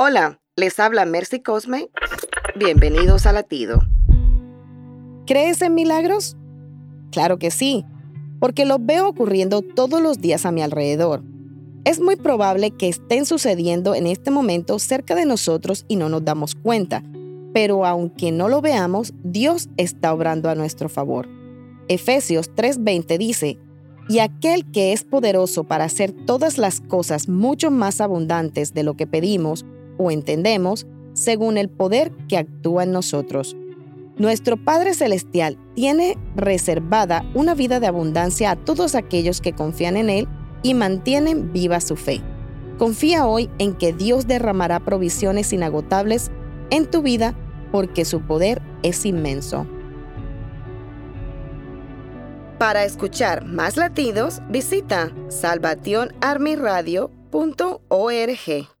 Hola, les habla Mercy Cosme. Bienvenidos a Latido. ¿Crees en milagros? Claro que sí, porque los veo ocurriendo todos los días a mi alrededor. Es muy probable que estén sucediendo en este momento cerca de nosotros y no nos damos cuenta, pero aunque no lo veamos, Dios está obrando a nuestro favor. Efesios 3:20 dice, y aquel que es poderoso para hacer todas las cosas mucho más abundantes de lo que pedimos o entendemos, según el poder que actúa en nosotros. Nuestro Padre Celestial tiene reservada una vida de abundancia a todos aquellos que confían en Él y mantienen viva su fe. Confía hoy en que Dios derramará provisiones inagotables en tu vida porque su poder es inmenso. Para escuchar más latidos, visita salvationarmyradio.org.